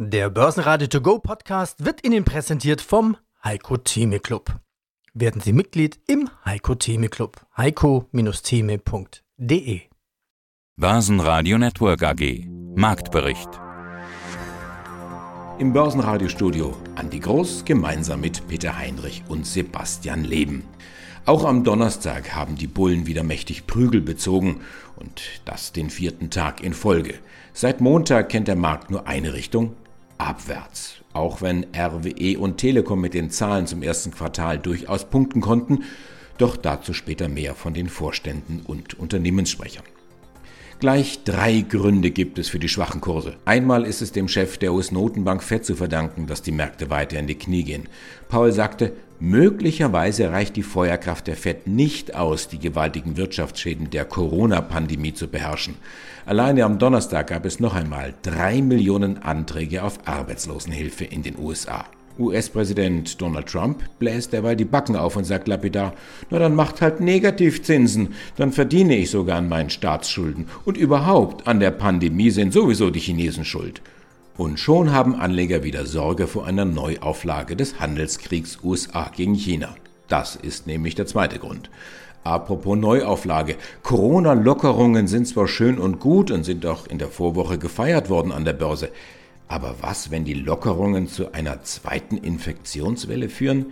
Der Börsenradio To Go Podcast wird Ihnen präsentiert vom Heiko Theme Club. Werden Sie Mitglied im Heiko Theme Club. heiko-theme.de Börsenradio Network AG Marktbericht Im Börsenradiostudio Andi Groß gemeinsam mit Peter Heinrich und Sebastian Leben. Auch am Donnerstag haben die Bullen wieder mächtig Prügel bezogen und das den vierten Tag in Folge. Seit Montag kennt der Markt nur eine Richtung, abwärts. Auch wenn RWE und Telekom mit den Zahlen zum ersten Quartal durchaus punkten konnten, doch dazu später mehr von den Vorständen und Unternehmenssprechern. Gleich drei Gründe gibt es für die schwachen Kurse. Einmal ist es dem Chef der US-Notenbank Fed zu verdanken, dass die Märkte weiter in die Knie gehen. Paul sagte, möglicherweise reicht die Feuerkraft der Fed nicht aus, die gewaltigen Wirtschaftsschäden der Corona-Pandemie zu beherrschen. Alleine am Donnerstag gab es noch einmal drei Millionen Anträge auf Arbeitslosenhilfe in den USA. US-Präsident Donald Trump bläst derweil die Backen auf und sagt lapidar, na dann macht halt Negativzinsen, dann verdiene ich sogar an meinen Staatsschulden und überhaupt an der Pandemie sind sowieso die Chinesen schuld. Und schon haben Anleger wieder Sorge vor einer Neuauflage des Handelskriegs USA gegen China. Das ist nämlich der zweite Grund. Apropos Neuauflage. Corona-Lockerungen sind zwar schön und gut und sind auch in der Vorwoche gefeiert worden an der Börse. Aber was, wenn die Lockerungen zu einer zweiten Infektionswelle führen?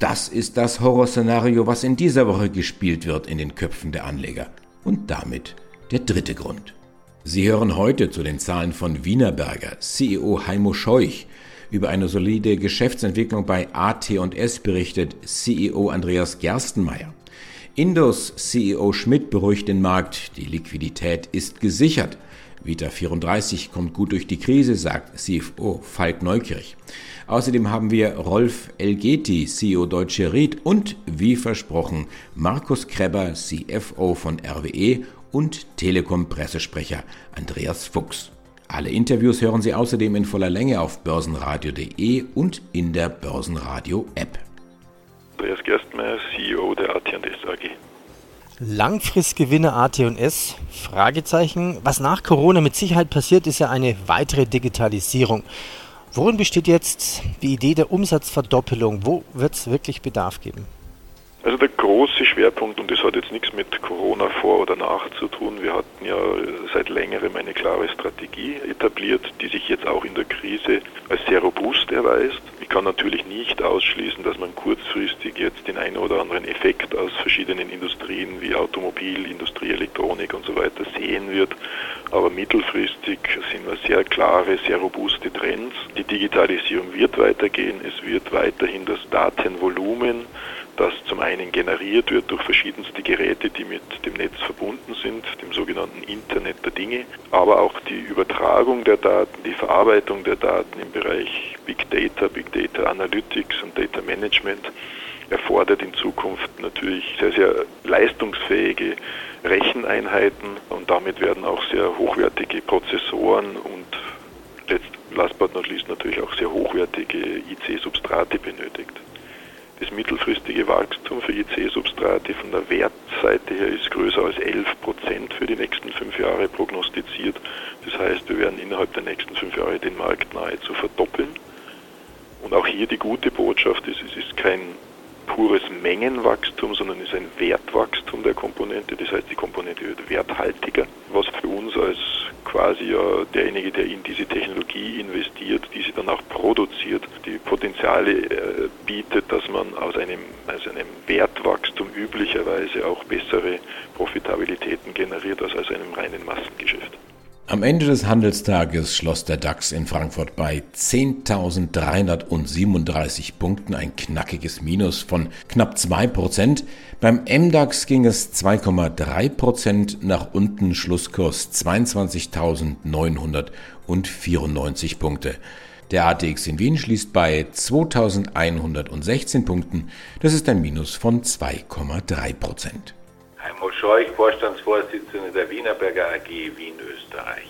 Das ist das Horrorszenario, was in dieser Woche gespielt wird in den Köpfen der Anleger. Und damit der dritte Grund. Sie hören heute zu den Zahlen von Wienerberger, CEO Heimo Scheuch. Über eine solide Geschäftsentwicklung bei AT&S berichtet CEO Andreas Gerstenmeier. Indos CEO Schmidt beruhigt den Markt, die Liquidität ist gesichert. Vita 34 kommt gut durch die Krise, sagt CFO Falk Neukirch. Außerdem haben wir Rolf Elgeti, CEO Deutsche Ried und, wie versprochen, Markus Kreber, CFO von RWE und Telekom-Pressesprecher Andreas Fuchs. Alle Interviews hören Sie außerdem in voller Länge auf börsenradio.de und in der Börsenradio-App. Andreas Gerstmeier, CEO der AT&S AG. Langfristgewinne AT&S? Fragezeichen. Was nach Corona mit Sicherheit passiert, ist ja eine weitere Digitalisierung. Worin besteht jetzt die Idee der Umsatzverdoppelung? Wo wird es wirklich Bedarf geben? Also der große Schwerpunkt, und das hat jetzt nichts mit Corona vor oder nach zu tun, wir hatten ja seit längerem eine klare Strategie etabliert, die sich jetzt auch in der Krise als sehr robust erweist. Ich kann natürlich nicht ausschließen, dass man kurzfristig jetzt den einen oder anderen Effekt aus verschiedenen Industrien wie Automobil, Industrie, Elektronik und so weiter sehen wird. Aber mittelfristig sind wir sehr klare, sehr robuste Trends. Die Digitalisierung wird weitergehen. Es wird weiterhin das Datenvolumen das zum einen generiert wird durch verschiedenste Geräte, die mit dem Netz verbunden sind, dem sogenannten Internet der Dinge, aber auch die Übertragung der Daten, die Verarbeitung der Daten im Bereich Big Data, Big Data Analytics und Data Management erfordert in Zukunft natürlich sehr, sehr leistungsfähige Recheneinheiten und damit werden auch sehr hochwertige Prozessoren und last but not least natürlich auch sehr hochwertige IC-Substrate benötigt. Das mittelfristige Wachstum für IC-Substrate von der Wertseite her ist größer als 11 Prozent für die nächsten fünf Jahre prognostiziert. Das heißt, wir werden innerhalb der nächsten fünf Jahre den Markt nahezu verdoppeln. Und auch hier die gute Botschaft ist, es ist kein pures Mengenwachstum, sondern es ist ein Wertwachstum der Komponente. Das heißt, die Komponente wird werthaltiger, was für uns als quasi derjenige, der in diese Technologie investiert, diese dann auch produziert, die Potenziale äh, bietet, dass man aus einem, aus einem Wertwachstum üblicherweise auch bessere Profitabilitäten generiert als aus einem reinen Massengeschäft. Am Ende des Handelstages schloss der DAX in Frankfurt bei 10.337 Punkten, ein knackiges Minus von knapp 2%. Beim MDAX ging es 2,3% nach unten, Schlusskurs 22.994 Punkte. Der ATX in Wien schließt bei 2.116 Punkten, das ist ein Minus von 2,3%. Heimo Scheuch, Vorstandsvorsitzender der Wienerberger AG Wien, Österreich.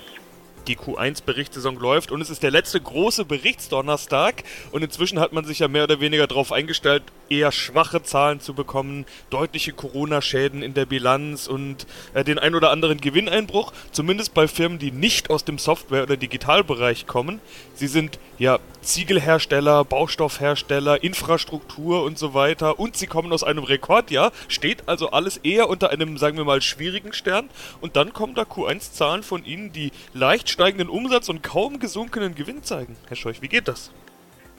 Die Q1-Berichtssaison läuft und es ist der letzte große Berichtsdonnerstag und inzwischen hat man sich ja mehr oder weniger darauf eingestellt, eher schwache Zahlen zu bekommen, deutliche Corona-Schäden in der Bilanz und äh, den ein oder anderen Gewinneinbruch, zumindest bei Firmen, die nicht aus dem Software- oder Digitalbereich kommen. Sie sind ja Ziegelhersteller, Baustoffhersteller, Infrastruktur und so weiter und sie kommen aus einem Rekordjahr, steht also alles eher unter einem, sagen wir mal, schwierigen Stern und dann kommen da Q1-Zahlen von Ihnen, die leicht steigenden Umsatz und kaum gesunkenen Gewinn zeigen. Herr Scheuch, wie geht das?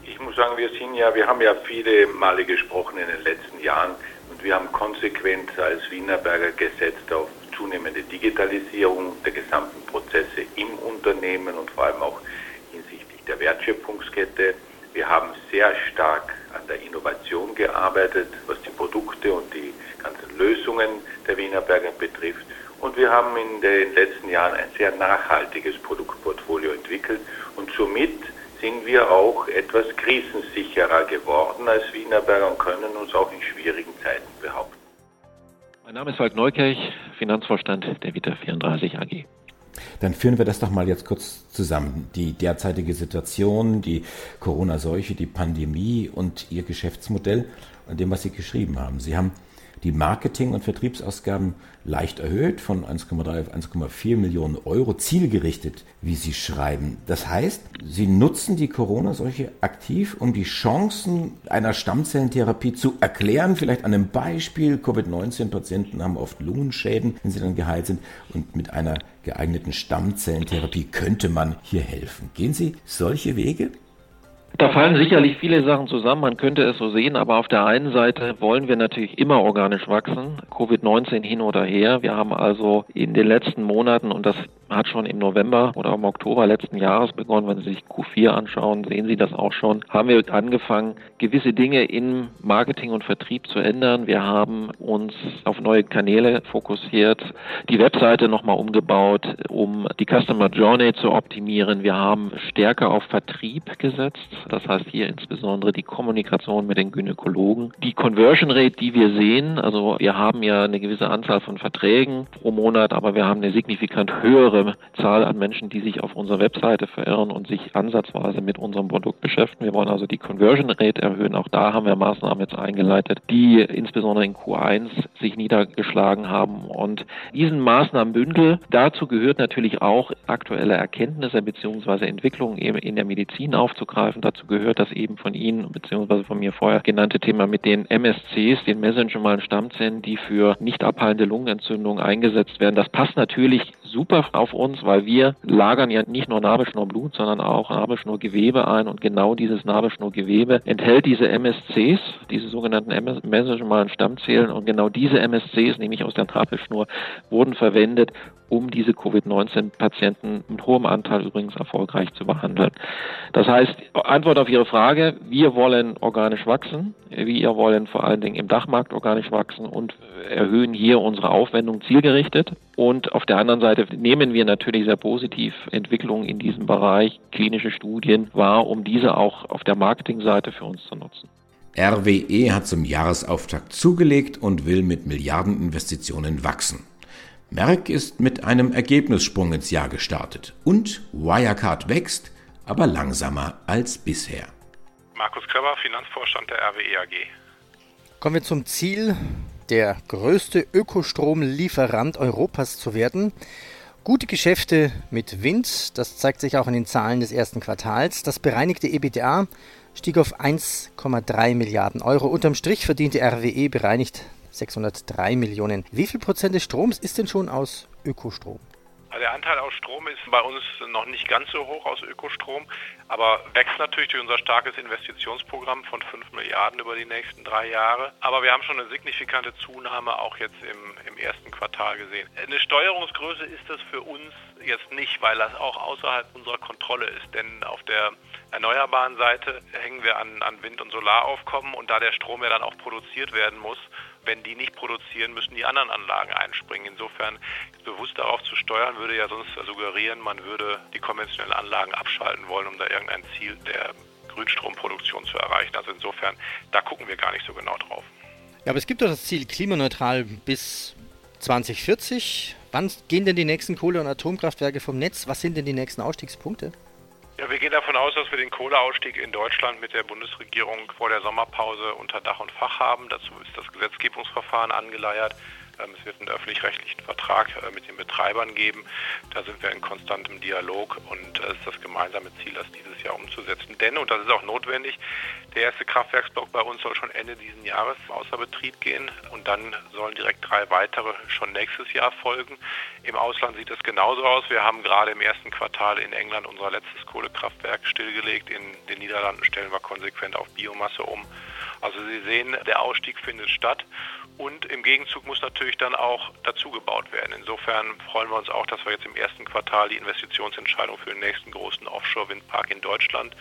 Ich muss sagen, wir sind ja, wir haben ja viele Male gesprochen in den letzten Jahren und wir haben konsequent als Wienerberger gesetzt auf zunehmende Digitalisierung der gesamten Prozesse im Unternehmen und vor allem auch hinsichtlich der Wertschöpfungskette. Wir haben sehr stark an der Innovation gearbeitet, was die Produkte und die ganzen Lösungen der Wienerberger betrifft. Und wir haben in den letzten Jahren ein sehr nachhaltiges Produktportfolio entwickelt und somit sind wir auch etwas krisensicherer geworden als Wienerberger und können uns auch in schwierigen Zeiten behaupten. Mein Name ist Falk Neukirch, Finanzvorstand der Vita 34 AG. Dann führen wir das doch mal jetzt kurz zusammen. Die derzeitige Situation, die Corona-Seuche, die Pandemie und Ihr Geschäftsmodell an dem, was Sie geschrieben haben. Sie haben die Marketing- und Vertriebsausgaben leicht erhöht von 1,3 auf 1,4 Millionen Euro, zielgerichtet, wie Sie schreiben. Das heißt, Sie nutzen die Corona-Seuche aktiv, um die Chancen einer Stammzellentherapie zu erklären, vielleicht an einem Beispiel. Covid-19-Patienten haben oft Lungenschäden, wenn sie dann geheilt sind. Und mit einer geeigneten Stammzellentherapie könnte man hier helfen. Gehen Sie solche Wege? Da fallen sicherlich viele Sachen zusammen, man könnte es so sehen, aber auf der einen Seite wollen wir natürlich immer organisch wachsen, Covid-19 hin oder her. Wir haben also in den letzten Monaten, und das hat schon im November oder im Oktober letzten Jahres begonnen, wenn Sie sich Q4 anschauen, sehen Sie das auch schon, haben wir angefangen, gewisse Dinge im Marketing und Vertrieb zu ändern. Wir haben uns auf neue Kanäle fokussiert, die Webseite nochmal umgebaut, um die Customer Journey zu optimieren. Wir haben stärker auf Vertrieb gesetzt das heißt hier insbesondere die Kommunikation mit den Gynäkologen. Die Conversion Rate, die wir sehen, also wir haben ja eine gewisse Anzahl von Verträgen pro Monat, aber wir haben eine signifikant höhere Zahl an Menschen, die sich auf unserer Webseite verirren und sich ansatzweise mit unserem Produkt beschäftigen. Wir wollen also die Conversion Rate erhöhen. Auch da haben wir Maßnahmen jetzt eingeleitet, die insbesondere in Q1 sich niedergeschlagen haben. Und diesen Maßnahmenbündel, dazu gehört natürlich auch aktuelle Erkenntnisse bzw. Entwicklungen in der Medizin aufzugreifen dazu gehört das eben von Ihnen bzw. von mir vorher genannte Thema mit den MSCs, den mesenchymalen Stammzellen, die für nicht abheilende Lungenentzündungen eingesetzt werden. Das passt natürlich super auf uns, weil wir lagern ja nicht nur Nabelschnurblut, sondern auch Nabelschnurgewebe ein. Und genau dieses Nabelschnurgewebe enthält diese MSCs, diese sogenannten mesenchymalen Stammzellen. Und genau diese MSCs, nämlich aus der Nabelschnur, wurden verwendet, um diese Covid-19-Patienten mit hohem Anteil übrigens erfolgreich zu behandeln. Das heißt, Antwort auf Ihre Frage, wir wollen organisch wachsen, wir wollen vor allen Dingen im Dachmarkt organisch wachsen und erhöhen hier unsere Aufwendung zielgerichtet. Und auf der anderen Seite nehmen wir natürlich sehr positiv Entwicklungen in diesem Bereich, klinische Studien wahr, um diese auch auf der Marketingseite für uns zu nutzen. RWE hat zum Jahresauftakt zugelegt und will mit Milliardeninvestitionen wachsen. Merck ist mit einem Ergebnissprung ins Jahr gestartet und Wirecard wächst, aber langsamer als bisher. Markus Kreber, Finanzvorstand der RWE AG. Kommen wir zum Ziel, der größte Ökostromlieferant Europas zu werden. Gute Geschäfte mit Wind, das zeigt sich auch in den Zahlen des ersten Quartals. Das bereinigte EBTA stieg auf 1,3 Milliarden Euro. Unterm Strich verdiente RWE bereinigt 603 Millionen. Wie viel Prozent des Stroms ist denn schon aus Ökostrom? Der Anteil aus Strom ist bei uns noch nicht ganz so hoch aus Ökostrom, aber wächst natürlich durch unser starkes Investitionsprogramm von 5 Milliarden über die nächsten drei Jahre. Aber wir haben schon eine signifikante Zunahme auch jetzt im, im ersten Quartal gesehen. Eine Steuerungsgröße ist das für uns jetzt nicht, weil das auch außerhalb unserer Kontrolle ist. Denn auf der erneuerbaren Seite hängen wir an, an Wind- und Solaraufkommen und da der Strom ja dann auch produziert werden muss, wenn die nicht produzieren, müssen die anderen Anlagen einspringen. Insofern bewusst darauf zu steuern, würde ja sonst suggerieren, man würde die konventionellen Anlagen abschalten wollen, um da irgendein Ziel der Grünstromproduktion zu erreichen. Also insofern, da gucken wir gar nicht so genau drauf. Ja, aber es gibt doch das Ziel klimaneutral bis 2040. Wann gehen denn die nächsten Kohle- und Atomkraftwerke vom Netz? Was sind denn die nächsten Ausstiegspunkte? Wir gehen davon aus, dass wir den Kohleausstieg in Deutschland mit der Bundesregierung vor der Sommerpause unter Dach und Fach haben. Dazu ist das Gesetzgebungsverfahren angeleiert. Ähm, es wird einen öffentlich-rechtlichen Vertrag äh, mit den Betreibern geben. Da sind wir in konstantem Dialog und es ist das gemeinsame Ziel, das dieses Jahr umzusetzen. Denn, und das ist auch notwendig, der erste Kraftwerksblock bei uns soll schon Ende dieses Jahres außer Betrieb gehen und dann sollen direkt drei weitere schon nächstes Jahr folgen. Im Ausland sieht es genauso aus. Wir haben gerade im ersten Quartal in England unser letztes Kohlekraftwerk stillgelegt. In den Niederlanden stellen wir konsequent auf Biomasse um. Also Sie sehen, der Ausstieg findet statt und im Gegenzug muss natürlich dann auch dazugebaut werden. Insofern freuen wir uns auch, dass wir jetzt im ersten Quartal die Investitionsentscheidung für den nächsten großen Offshore-Windpark in Deutschland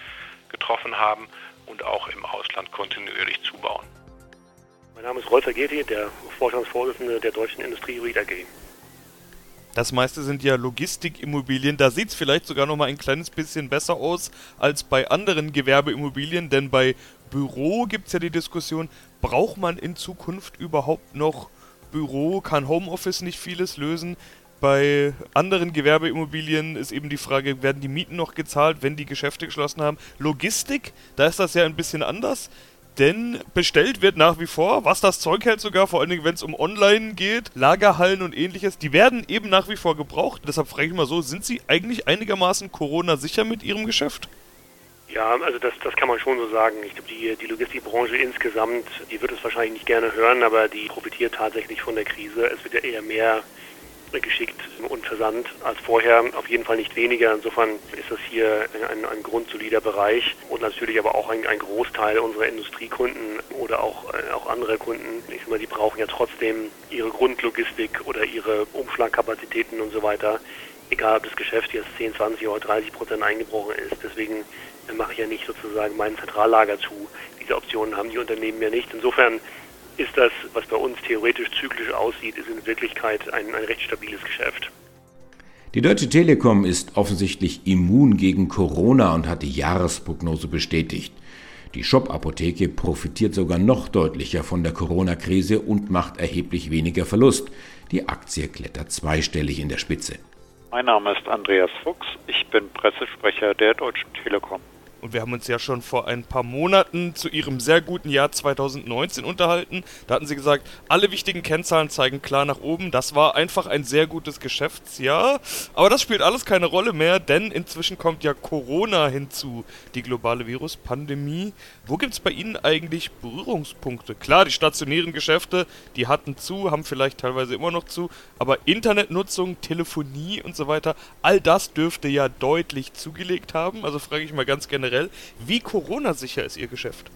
getroffen haben und auch im Ausland kontinuierlich zubauen. Mein Name ist Rolf Geti, der Vorstandsvorsitzende der Deutschen Industrie Read AG. Das meiste sind ja Logistikimmobilien. Da sieht es vielleicht sogar noch mal ein kleines bisschen besser aus als bei anderen Gewerbeimmobilien, denn bei Büro gibt es ja die Diskussion, braucht man in Zukunft überhaupt noch Büro? Kann Homeoffice nicht vieles lösen? Bei anderen Gewerbeimmobilien ist eben die Frage, werden die Mieten noch gezahlt, wenn die Geschäfte geschlossen haben? Logistik, da ist das ja ein bisschen anders. Denn bestellt wird nach wie vor, was das Zeug hält sogar, vor allen Dingen wenn es um Online geht, Lagerhallen und ähnliches, die werden eben nach wie vor gebraucht. Deshalb frage ich mal so, sind Sie eigentlich einigermaßen Corona-sicher mit Ihrem Geschäft? Ja, also das, das kann man schon so sagen. Ich glaube, die, die Logistikbranche insgesamt, die wird es wahrscheinlich nicht gerne hören, aber die profitiert tatsächlich von der Krise. Es wird ja eher mehr geschickt und versandt als vorher, auf jeden Fall nicht weniger. Insofern ist das hier ein, ein grundsolider Bereich und natürlich aber auch ein, ein Großteil unserer Industriekunden oder auch, äh, auch andere Kunden. Ich sag mal, die brauchen ja trotzdem ihre Grundlogistik oder ihre Umschlagkapazitäten und so weiter. Egal, ob das Geschäft jetzt 10, 20 oder 30 Prozent eingebrochen ist. Deswegen mache ich ja nicht sozusagen mein Zentrallager zu. Diese Optionen haben die Unternehmen ja nicht. Insofern ist das, was bei uns theoretisch zyklisch aussieht, ist in Wirklichkeit ein, ein recht stabiles Geschäft. Die Deutsche Telekom ist offensichtlich immun gegen Corona und hat die Jahresprognose bestätigt. Die Shop-Apotheke profitiert sogar noch deutlicher von der Corona-Krise und macht erheblich weniger Verlust. Die Aktie klettert zweistellig in der Spitze. Mein Name ist Andreas Fuchs, ich bin Pressesprecher der Deutschen Telekom. Und wir haben uns ja schon vor ein paar Monaten zu ihrem sehr guten Jahr 2019 unterhalten. Da hatten sie gesagt, alle wichtigen Kennzahlen zeigen klar nach oben. Das war einfach ein sehr gutes Geschäftsjahr. Aber das spielt alles keine Rolle mehr, denn inzwischen kommt ja Corona hinzu, die globale Viruspandemie. Wo gibt es bei Ihnen eigentlich Berührungspunkte? Klar, die stationären Geschäfte, die hatten zu, haben vielleicht teilweise immer noch zu, aber Internetnutzung, Telefonie und so weiter, all das dürfte ja deutlich zugelegt haben. Also frage ich mal ganz generell, wie Corona-sicher ist Ihr Geschäft?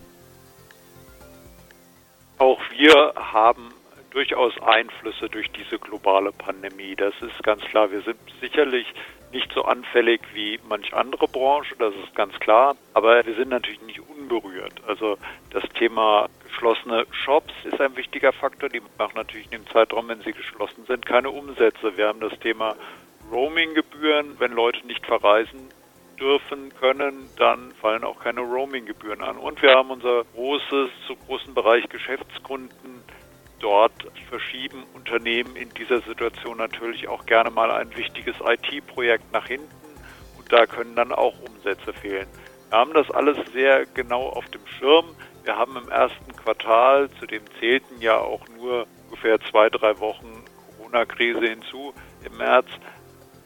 Auch wir haben durchaus Einflüsse durch diese globale Pandemie. Das ist ganz klar. Wir sind sicherlich nicht so anfällig wie manch andere Branche, das ist ganz klar. Aber wir sind natürlich nicht unberührt. Also das Thema geschlossene Shops ist ein wichtiger Faktor. Die machen natürlich in dem Zeitraum, wenn sie geschlossen sind, keine Umsätze. Wir haben das Thema Roaming-Gebühren. Wenn Leute nicht verreisen dürfen können, dann fallen auch keine Roaming-Gebühren an. Und wir haben unser großes, zu großen Bereich Geschäftskunden dort verschieben Unternehmen in dieser Situation natürlich auch gerne mal ein wichtiges IT-Projekt nach hinten und da können dann auch Umsätze fehlen. Wir haben das alles sehr genau auf dem Schirm. Wir haben im ersten Quartal, zu dem zählten ja auch nur ungefähr zwei, drei Wochen Corona-Krise hinzu im März,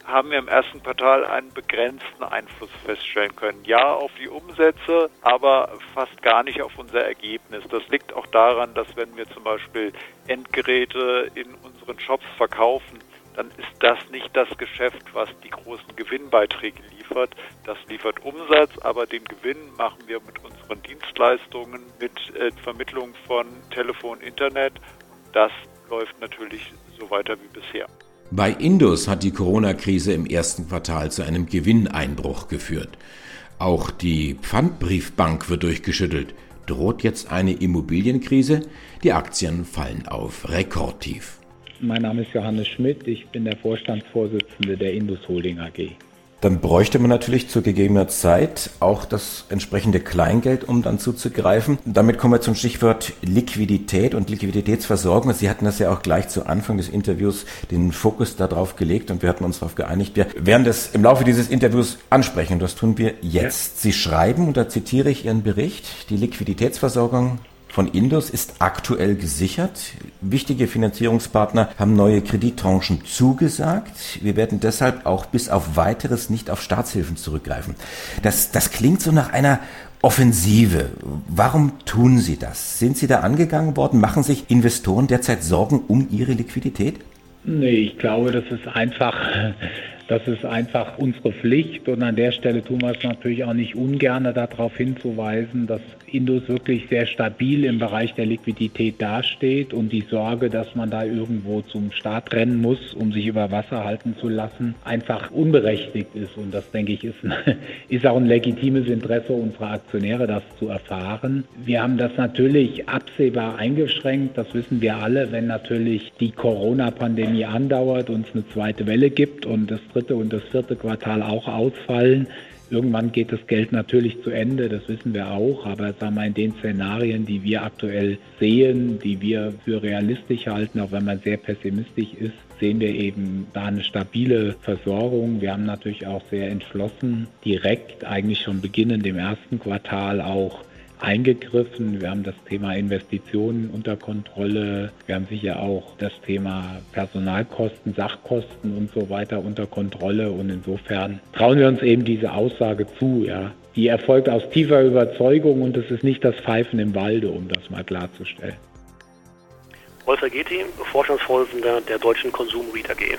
haben wir im ersten Quartal einen begrenzten Einfluss feststellen können. Ja, auf die Umsätze, aber fast gar nicht auf unser Ergebnis. Das liegt auch daran, dass wenn wir zum Beispiel Endgeräte in unseren Shops verkaufen, dann ist das nicht das Geschäft, was die großen Gewinnbeiträge liefert. Das liefert Umsatz, aber den Gewinn machen wir mit unseren Dienstleistungen, mit äh, Vermittlung von Telefon, Internet. Das läuft natürlich so weiter wie bisher. Bei Indus hat die Corona-Krise im ersten Quartal zu einem Gewinneinbruch geführt. Auch die Pfandbriefbank wird durchgeschüttelt. Droht jetzt eine Immobilienkrise? Die Aktien fallen auf Rekordtief. Mein Name ist Johannes Schmidt, ich bin der Vorstandsvorsitzende der Indus Holding AG. Dann bräuchte man natürlich zu gegebener Zeit auch das entsprechende Kleingeld, um dann zuzugreifen. Damit kommen wir zum Stichwort Liquidität und Liquiditätsversorgung. Sie hatten das ja auch gleich zu Anfang des Interviews den Fokus darauf gelegt und wir hatten uns darauf geeinigt, wir werden das im Laufe dieses Interviews ansprechen und das tun wir jetzt. Sie schreiben, und da zitiere ich Ihren Bericht, die Liquiditätsversorgung von Indus ist aktuell gesichert. Wichtige Finanzierungspartner haben neue Kredittranchen zugesagt. Wir werden deshalb auch bis auf weiteres nicht auf Staatshilfen zurückgreifen. Das, das klingt so nach einer Offensive. Warum tun Sie das? Sind Sie da angegangen worden? Machen sich Investoren derzeit Sorgen um ihre Liquidität? Nee, ich glaube, das ist einfach das ist einfach unsere Pflicht und an der Stelle tun wir es natürlich auch nicht ungern, darauf hinzuweisen, dass Indus wirklich sehr stabil im Bereich der Liquidität dasteht und die Sorge, dass man da irgendwo zum Start rennen muss, um sich über Wasser halten zu lassen, einfach unberechtigt ist. Und das, denke ich, ist, ist auch ein legitimes Interesse unserer Aktionäre, das zu erfahren. Wir haben das natürlich absehbar eingeschränkt, das wissen wir alle, wenn natürlich die Corona-Pandemie andauert und es eine zweite Welle gibt und das dritte und das vierte Quartal auch ausfallen. Irgendwann geht das Geld natürlich zu Ende, das wissen wir auch, aber sagen wir in den Szenarien, die wir aktuell sehen, die wir für realistisch halten, auch wenn man sehr pessimistisch ist, sehen wir eben da eine stabile Versorgung. Wir haben natürlich auch sehr entschlossen direkt eigentlich schon beginnend im ersten Quartal auch eingegriffen. Wir haben das Thema Investitionen unter Kontrolle. Wir haben sicher auch das Thema Personalkosten, Sachkosten und so weiter unter Kontrolle. Und insofern trauen wir uns eben diese Aussage zu. Ja. Die erfolgt aus tiefer Überzeugung und es ist nicht das Pfeifen im Walde, um das mal klarzustellen. Wolfer Getty, Vorstandsvorsitzender der Deutschen Konsum REIT AG.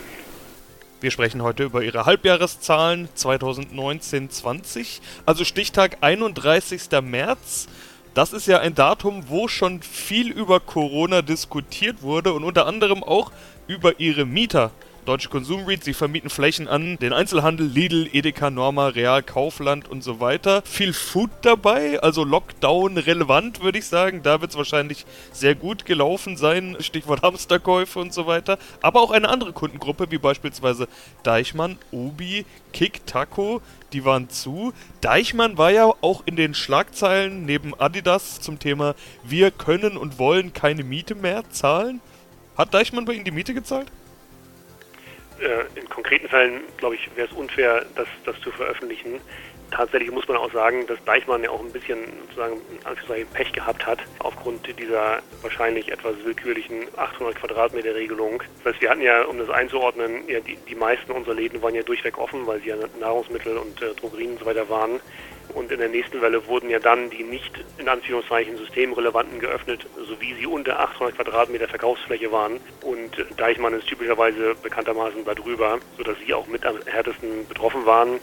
Wir sprechen heute über ihre Halbjahreszahlen 2019-20, also Stichtag 31. März. Das ist ja ein Datum, wo schon viel über Corona diskutiert wurde und unter anderem auch über ihre Mieter. Deutsche Konsum REIT, sie vermieten Flächen an den Einzelhandel, Lidl, Edeka, Norma, Real, Kaufland und so weiter. Viel Food dabei, also Lockdown relevant, würde ich sagen. Da wird es wahrscheinlich sehr gut gelaufen sein, Stichwort Hamsterkäufe und so weiter. Aber auch eine andere Kundengruppe, wie beispielsweise Deichmann, Obi, Kick, Taco, die waren zu. Deichmann war ja auch in den Schlagzeilen neben Adidas zum Thema Wir können und wollen keine Miete mehr zahlen. Hat Deichmann bei Ihnen die Miete gezahlt? Äh, in konkreten Fällen, glaube ich, wäre es unfair, das, das zu veröffentlichen. Tatsächlich muss man auch sagen, dass Deichmann ja auch ein bisschen sozusagen Pech gehabt hat aufgrund dieser wahrscheinlich etwas willkürlichen 800 Quadratmeter Regelung. Das heißt, wir hatten ja, um das einzuordnen, ja, die, die meisten unserer Läden waren ja durchweg offen, weil sie ja Nahrungsmittel und äh, Drogerien und so weiter waren. Und in der nächsten Welle wurden ja dann die nicht in Anführungszeichen systemrelevanten geöffnet, sowie sie unter 800 Quadratmeter Verkaufsfläche waren. Und Deichmann ist typischerweise bekanntermaßen darüber, sodass sie auch mit am härtesten betroffen waren.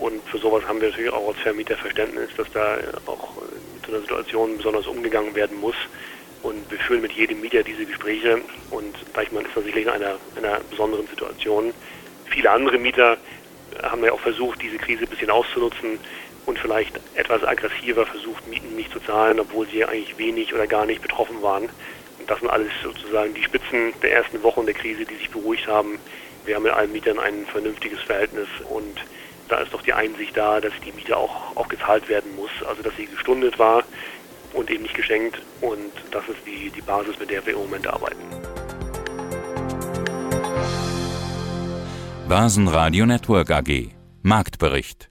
Und für sowas haben wir natürlich auch als Vermieter Verständnis, dass da auch mit so einer Situation besonders umgegangen werden muss. Und wir führen mit jedem Mieter diese Gespräche. Und Deichmann ist natürlich in einer, einer besonderen Situation. Viele andere Mieter haben ja auch versucht, diese Krise ein bisschen auszunutzen und vielleicht etwas aggressiver versucht, Mieten nicht zu zahlen, obwohl sie eigentlich wenig oder gar nicht betroffen waren. Und das sind alles sozusagen die Spitzen der ersten Wochen der Krise, die sich beruhigt haben. Wir haben mit allen Mietern ein vernünftiges Verhältnis und da ist doch die Einsicht da, dass die Miete auch, auch gezahlt werden muss, also dass sie gestundet war und eben nicht geschenkt und das ist die, die Basis, mit der wir im Moment arbeiten. Basen Network AG Marktbericht